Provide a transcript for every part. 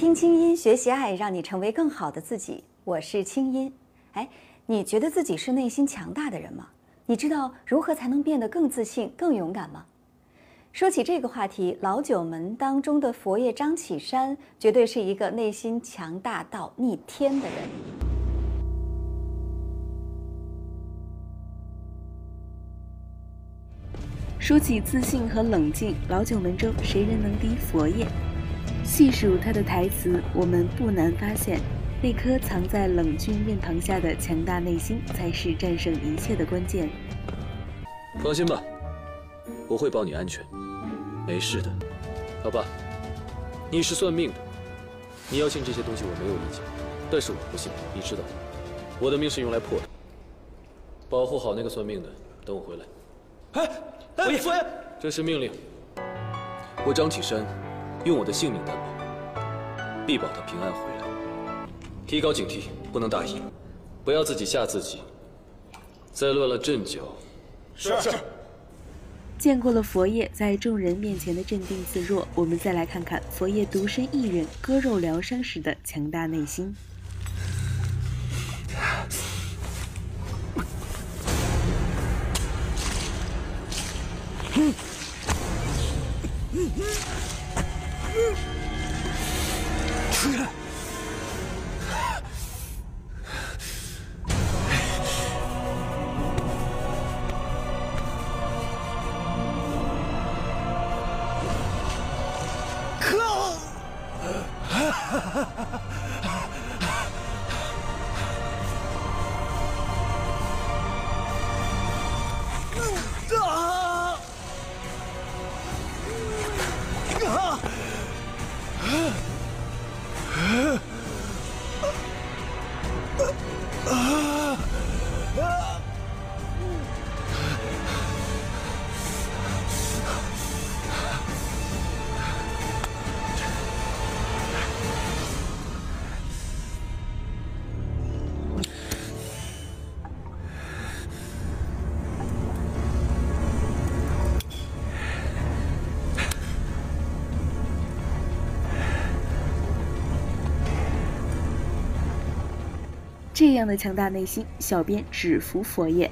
听清音，学习爱，让你成为更好的自己。我是清音。哎，你觉得自己是内心强大的人吗？你知道如何才能变得更自信、更勇敢吗？说起这个话题，老九门当中的佛爷张启山绝对是一个内心强大到逆天的人。说起自信和冷静，老九门中谁人能敌佛爷？细数他的台词，我们不难发现，那颗藏在冷峻面庞下的强大内心，才是战胜一切的关键。放心吧，我会保你安全，没事的。老爸，你是算命的，你要信这些东西我没有意见，但是我不信，你知道的，我的命是用来破的。保护好那个算命的，等我回来。哎，哎，佛爷，这是命令，我张启山。用我的性命担保，必保他平安回来。提高警惕，不能大意，不要自己吓自己，再乱了阵脚。是是。见过了佛爷在众人面前的镇定自若，我们再来看看佛爷独身一人割肉疗伤时的强大内心。夫人 Ugh. 这样的强大内心，小编只服佛爷。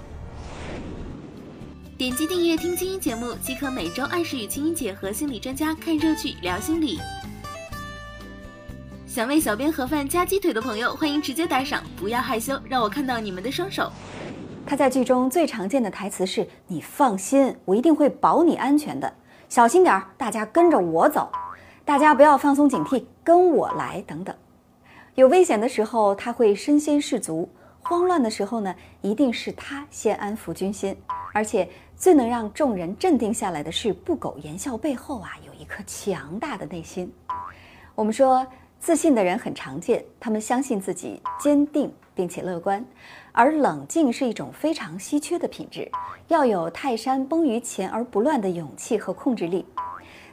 点击订阅听清音节目，即可每周按时与清音姐和心理专家看热剧聊心理。想为小编盒饭加鸡腿的朋友，欢迎直接打赏，不要害羞，让我看到你们的双手。他在剧中最常见的台词是：“你放心，我一定会保你安全的，小心点儿，大家跟着我走，大家不要放松警惕，跟我来，等等。”有危险的时候，他会身先士卒；慌乱的时候呢，一定是他先安抚军心。而且最能让众人镇定下来的是，不苟言笑背后啊，有一颗强大的内心。我们说，自信的人很常见，他们相信自己，坚定并且乐观；而冷静是一种非常稀缺的品质，要有泰山崩于前而不乱的勇气和控制力。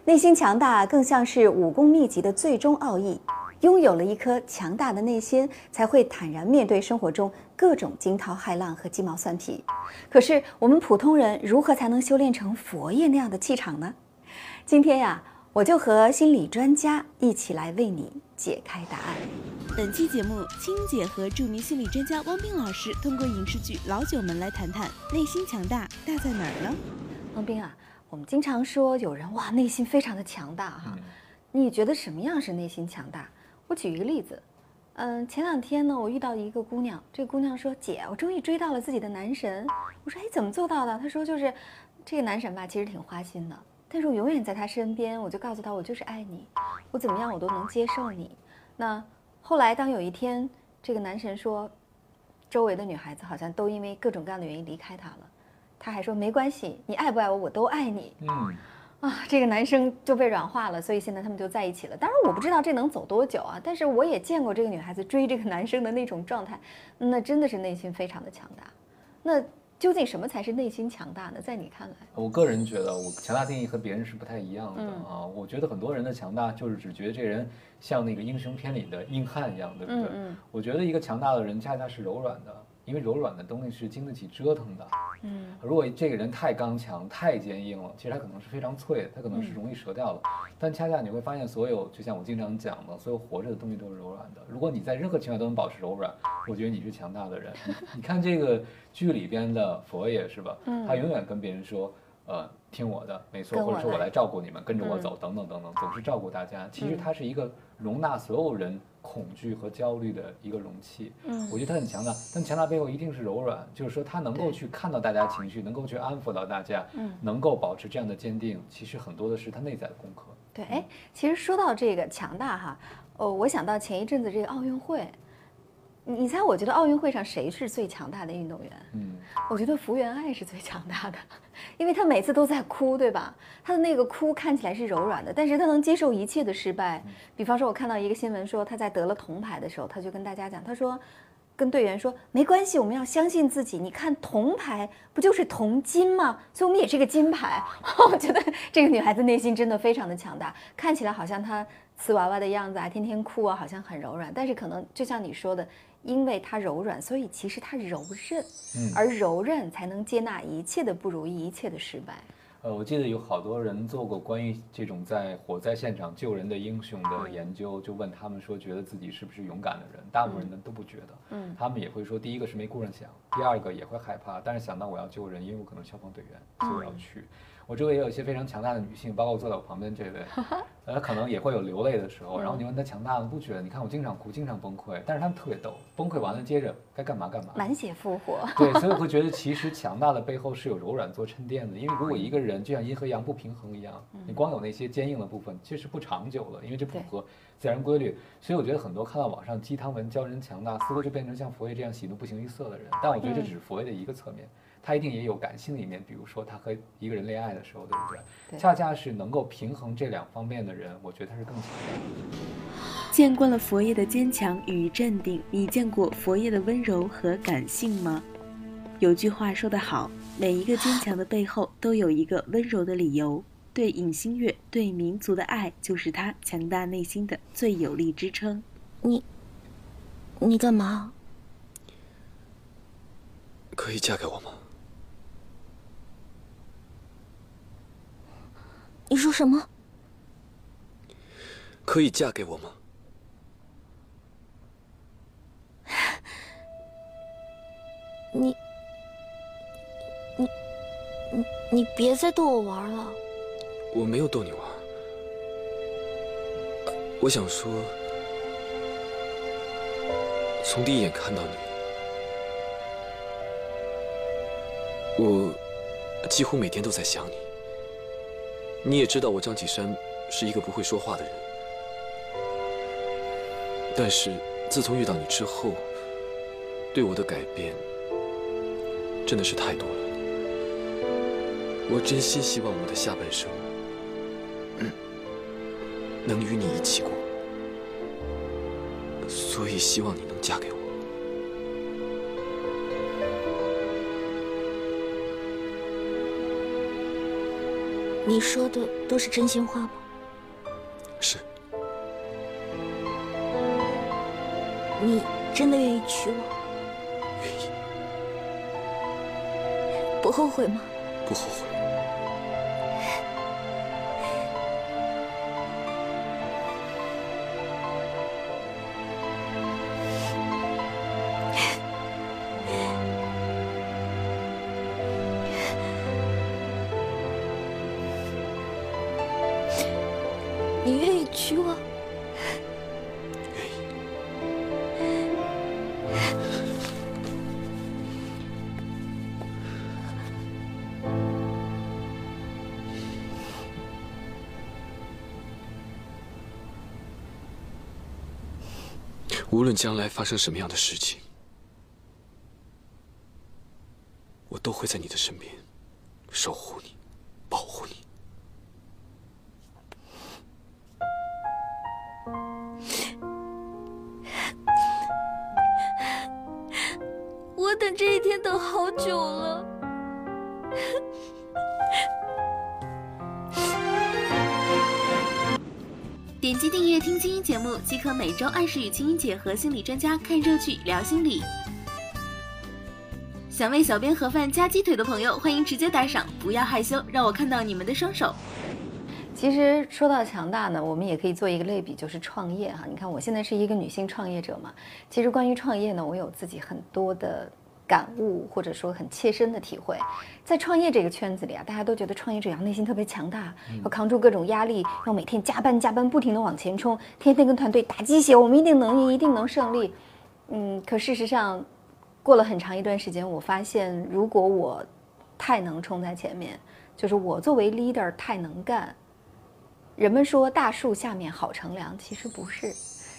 内心强大，更像是武功秘籍的最终奥义。拥有了一颗强大的内心，才会坦然面对生活中各种惊涛骇浪和鸡毛蒜皮。可是，我们普通人如何才能修炼成佛爷那样的气场呢？今天呀，我就和心理专家一起来为你解开答案。本期节目，青姐和著名心理专家汪冰老师通过影视剧《老九门》来谈谈内心强大大在哪儿呢？汪冰啊，我们经常说有人哇内心非常的强大哈，你觉得什么样是内心强大？我举一个例子，嗯，前两天呢，我遇到一个姑娘，这个姑娘说：“姐，我终于追到了自己的男神。”我说：“哎，怎么做到的？”她说：“就是这个男神吧，其实挺花心的，但是我永远在他身边，我就告诉他，我就是爱你，我怎么样我都能接受你。”那后来当有一天这个男神说，周围的女孩子好像都因为各种各样的原因离开他了，他还说：“没关系，你爱不爱我，我都爱你。”嗯。啊，这个男生就被软化了，所以现在他们就在一起了。当然我不知道这能走多久啊，但是我也见过这个女孩子追这个男生的那种状态，那真的是内心非常的强大。那究竟什么才是内心强大呢？在你看来，我个人觉得，我强大定义和别人是不太一样的啊。我觉得很多人的强大就是只觉得这人像那个英雄片里的硬汉一样，对不对？我觉得一个强大的人恰恰是柔软的。因为柔软的东西是经得起折腾的。嗯，如果这个人太刚强、太坚硬了，其实他可能是非常脆的，他可能是容易折掉的。但恰恰你会发现，所有就像我经常讲的，所有活着的东西都是柔软的。如果你在任何情况都能保持柔软，我觉得你是强大的人。你你看这个剧里边的佛爷是吧？嗯他永远跟别人说，呃，听我的，没错，或者说我来来照顾你们，跟着我嗯走，等等等等，总是照顾大家。其实嗯他是一个容纳所有人恐惧和焦虑的一个容器。嗯我觉得他很强大，但强大背后一定是柔软，就是说他能够去看到大家情绪，能够去安抚到大家，嗯能够保持这样的坚定。其实很多的是他内在的功课。对，哎，其实说到这个强大哈，哦，我想到前一阵子这个奥运会，你你猜，我觉得奥运会上谁是最强大的运动员？嗯，我觉得福原爱是最强大的，因为她每次都在哭，对吧？她的那个哭看起来是柔软的，但是她能接受一切的失败。比方说，我看到一个新闻说，她在得了铜牌的时候，她就跟大家讲，她说。跟队员说没关系，我们要相信自己。你看铜牌不就是铜金吗？所以我们也是个金牌。我觉得这个女孩子内心真的非常的强大，看起来好像她瓷娃娃的样子啊，天天哭啊，好像很柔软。但是可能就像你说的，因为它柔软，所以其实它柔韧。嗯而柔韧才能接纳一切的不如意，一切的失败。呃，我记得有好多人做过关于这种在火灾现场救人的英雄的研究，就问他们说，觉得自己是不是勇敢的人？大部分人都不觉得，嗯他们也会说，第一个是没顾上想，第二个也会害怕，但是想到我要救人，因为我可能消防队员，所以我要去。我周围也有一些非常强大的女性，包括坐在我旁边这位，呃，可能也会有流泪的时候。然后你问她强大吗？不觉得？你看我经常哭，经常崩溃，但是她们特别逗，崩溃完了接着该干嘛干嘛。满血复活。对，所以我会觉得 其实强大的背后是有柔软做沉淀的。因为如果一个人就像阴和阳不平衡一样，你光有那些坚硬的部分，其实不长久了，因为这不符合自然规律。所以我觉得很多看到网上鸡汤文教人强大，似乎就变成像佛爷这样喜怒不形于色的人。但我觉得这只是佛爷的一个侧面，他一定也有感性的一面，比如说他和一个人恋爱的时候，对不对？对恰恰是能够平衡这两方面的人，我觉得他是更强的。见惯了佛爷的坚强与镇定，你见过佛爷的温柔和感性吗？有句话说得好，每一个坚强的背后都有一个温柔的理由。对尹新月、对民族的爱，就是他强大内心的最有力支撑。你，你干嘛？可以嫁给我吗？你说什么？可以嫁给我吗？你，你，你，你别再逗我玩了。我没有逗你玩。我想说，从第一眼看到你，我几乎每天都在想你。你也知道，我张启山是一个不会说话的人，但是自从遇到你之后，对我的改变真的是太多了。我真心希望我的下半生。能与你一起过，所以希望你能嫁给我。你说的都是真心话吗？是，你真的愿意娶我？愿意，不后悔吗？不后悔。娶我？愿意。无论将来发生什么样的事情，我都会在你的身边，守护你，保护你。久了。点击订阅听清音节目，即可每周按时与清音姐和心理专家看热剧聊心理。想为小编盒饭加鸡腿的朋友，欢迎直接打赏，不要害羞，让我看到你们的双手。其实说到强大呢，我们也可以做一个类比，就是创业哈。你看我现在是一个女性创业者嘛，其实关于创业呢，我有自己很多的感悟，或者说很切身的体会。在创业这个圈子里啊，大家都觉得创业者要内心特别强大，要扛住各种压力，要每天加班加班，不停的往前冲，天天跟团队打鸡血，我们一定能赢，一定能胜利。嗯，可事实上，过了很长一段时间，我发现如果我太能冲在前面，就是我作为 leader 太能干。人们说大树下面好乘凉，其实不是，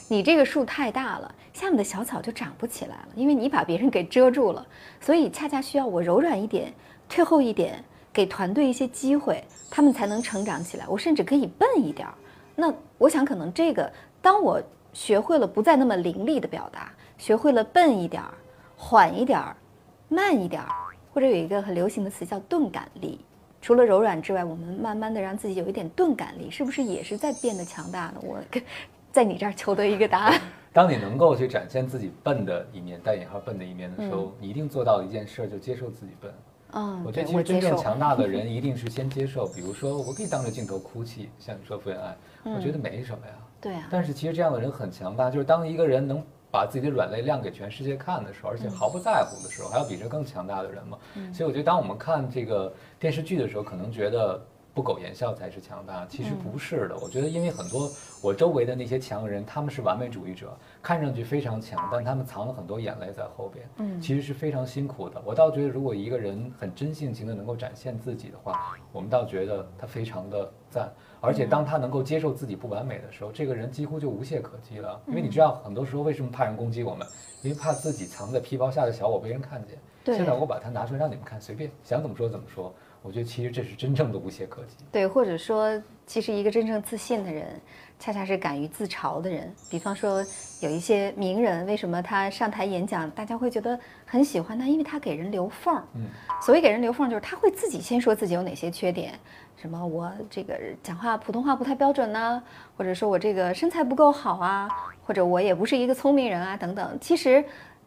你这个树太大了，下面的小草就长不起来了，因为你把别人给遮住了。所以恰恰需要我柔软一点，退后一点，给团队一些机会，他们才能成长起来。我甚至可以笨一点。那我想，可能这个，当我学会了不再那么凌厉的表达，学会了笨一点儿、缓一点儿、慢一点儿，或者有一个很流行的词叫钝感力。除了柔软之外，我们慢慢的让自己有一点钝感力，是不是也是在变得强大呢？我跟在你这儿求得一个答案。当你能够去展现自己笨的一面（带引号笨的一面）的时候，你一定做到一件事，就接受自己笨。嗯，我觉得其实真正强大的人，一定是先接受。比如说，我可以当着镜头哭泣，像你说福原爱，我觉得没什么呀。对啊。但是其实这样的人很强大，就是当一个人能。把自己的软肋亮给全世界看的时候，而且毫不在乎的时候，还有比这更强大的人吗？所以我觉得，当我们看这个电视剧的时候，可能觉得不苟言笑才是强大，其实不是的。我觉得，因为很多我周围的那些强人，他们是完美主义者，看上去非常强，但他们藏了很多眼泪在后边，嗯，其实是非常辛苦的。我倒觉得，如果一个人很真性情的能够展现自己的话，我们倒觉得他非常的赞。而且当他能够接受自己不完美的时候，这个人几乎就无懈可击了。因为你知道，很多时候为什么怕人攻击我们？因为怕自己藏在皮包下的小我被人看见。现在我把它拿出来让你们看，随便想怎么说怎么说。我觉得其实这是真正的无懈可击。对，或者说，其实一个真正自信的人，恰恰是敢于自嘲的人。比方说，有一些名人，为什么他上台演讲，大家会觉得很喜欢他？因为他给人留缝儿。嗯，所谓给人留缝儿，就是他会自己先说自己有哪些缺点。什么我这个讲话普通话不太标准呢，或者说我这个身材不够好啊，或者我也不是一个聪明人啊，等等。其实，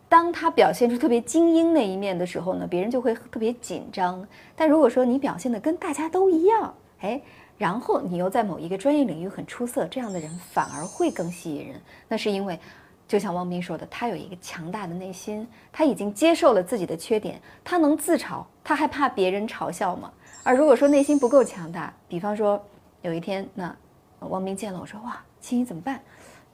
当他表现出特别精英那一面的时候呢，别人就会特别紧张。但如果说你表现的跟大家都一样，哎，然后你又在某一个专业领域很出色，这样的人反而会更吸引人。那是因为，就像汪斌说的，他有一个强大的内心，他已经接受了自己的缺点，他能自嘲，他还怕别人嘲笑吗？而如果说内心不够强大，比方说有一天，那汪斌见了我说：“哇，青衣怎么办？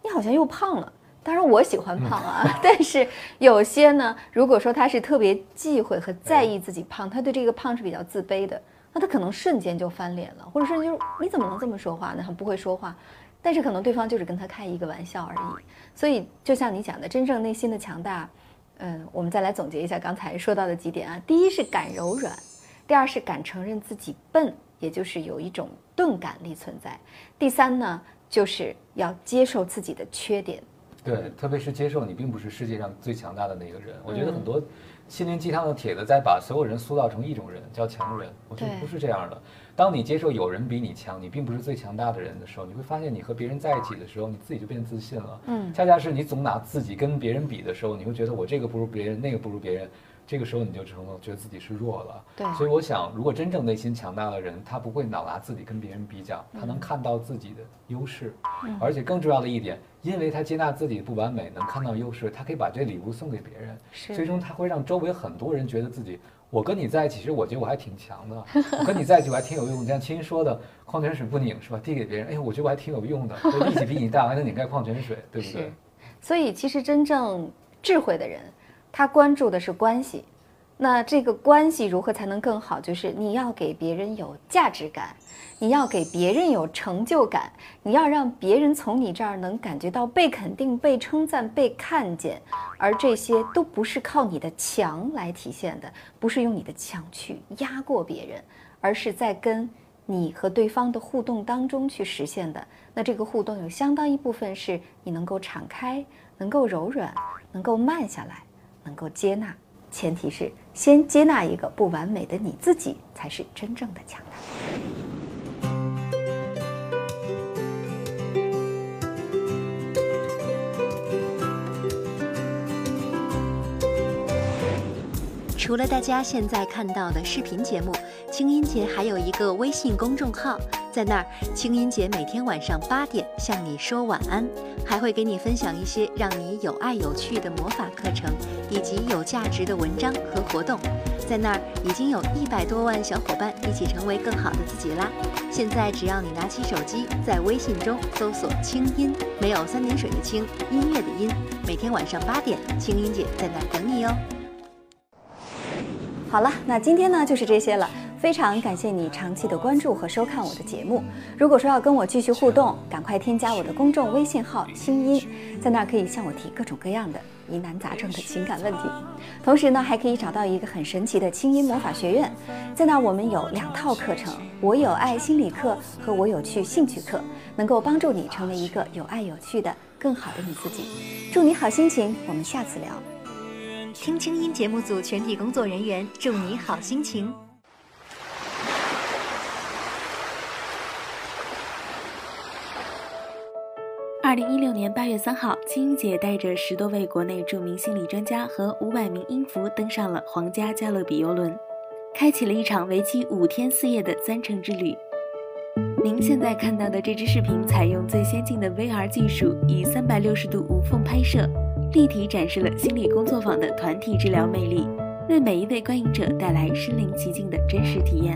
你好像又胖了。”当然我喜欢胖啊，但是有些呢，如果说他是特别忌讳和在意自己胖，他对这个胖是比较自卑的，那他可能瞬间就翻脸了，或者说就是你怎么能这么说话呢？很不会说话，但是可能对方就是跟他开一个玩笑而已。所以就像你讲的，真正内心的强大，嗯，我们再来总结一下刚才说到的几点啊。第一是敢柔软。第二是敢承认自己笨，也就是有一种钝感力存在。第三呢，就是要接受自己的缺点。对，特别是接受你并不是世界上最强大的那个人。我觉得很多心灵鸡汤的帖子在把所有人塑造成一种人，叫强人。我觉得不是这样的。当你接受有人比你强，你并不是最强大的人的时候，你会发现你和别人在一起的时候，你自己就变自信了。嗯，恰恰是你总拿自己跟别人比的时候，你会觉得我这个不如别人，那个不如别人。这个时候你就成了觉得自己是弱了，对，所以我想，如果真正内心强大的人，他不会老拿自己跟别人比较，他能看到自己的优势，而且更重要的一点，因为他接纳自己不完美，能看到优势，他可以把这礼物送给别人，最终他会让周围很多人觉得自己，我跟你在一起，其实我觉得我还挺强的，我跟你在一起我还挺有用。你像亲说的，矿泉水不拧是吧？递给别人，哎，我觉得我还挺有用的，力气比你大，还能拧开矿泉水，对不对？所以其实真正智慧的人。他关注的是关系，那这个关系如何才能更好？就是你要给别人有价值感，你要给别人有成就感，你要让别人从你这儿能感觉到被肯定、被称赞、被看见，而这些都不是靠你的强来体现的，不是用你的强去压过别人，而是在跟你和对方的互动当中去实现的。那这个互动有相当一部分是你能够敞开，能够柔软，能够慢下来。能够接纳，前提是先接纳一个不完美的你自己，才是真正的强大。除了大家现在看到的视频节目，清音姐还有一个微信公众号，在那儿，清音姐每天晚上八点向你说晚安，还会给你分享一些让你有爱有趣的魔法课程，以及有价值的文章和活动。在那儿已经有一百多万小伙伴一起成为更好的自己啦！现在只要你拿起手机，在微信中搜索“清音”，没有三点水的“清”，音乐的“音”。每天晚上八点，清音姐在那儿等你哟。好了，那今天呢就是这些了。非常感谢你长期的关注和收看我的节目。如果说要跟我继续互动，赶快添加我的公众微信号“清音”，在那儿可以向我提各种各样的疑难杂症的情感问题。同时呢，还可以找到一个很神奇的清音魔法学院，在那儿我们有两套课程：我有爱心理课和我有趣兴趣课，能够帮助你成为一个有爱有趣的更好的你自己。祝你好心情，我们下次聊。听清音节目组全体工作人员祝你好心情。二零一六年八月三号，青音姐带着十多位国内著名心理专家和五百名音符登上了皇家加勒比游轮，开启了一场为期五天四夜的三城之旅。您现在看到的这支视频采用最先进的 VR 技术，以三百六十度无缝拍摄，立体展示了心理工作坊的团体治疗魅力，为每一位观影者带来身临其境的真实体验。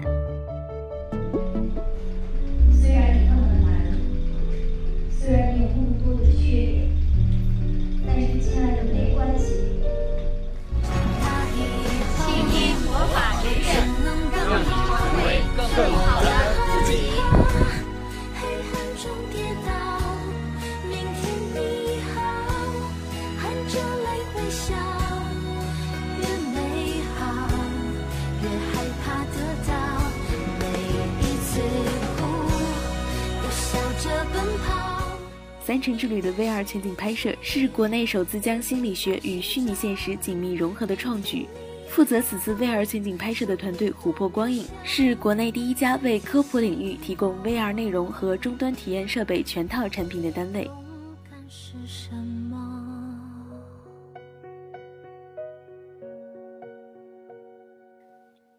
三城之旅的 VR 全景拍摄是国内首次将心理学与虚拟现实紧密融合的创举。负责此次 VR 全景拍摄的团队琥珀光影是国内第一家为科普领域提供 VR 内容和终端体验设备全套产品的单位。是什么？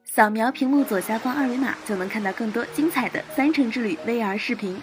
扫描屏幕左下方二维码，就能看到更多精彩的三城之旅 VR 视频。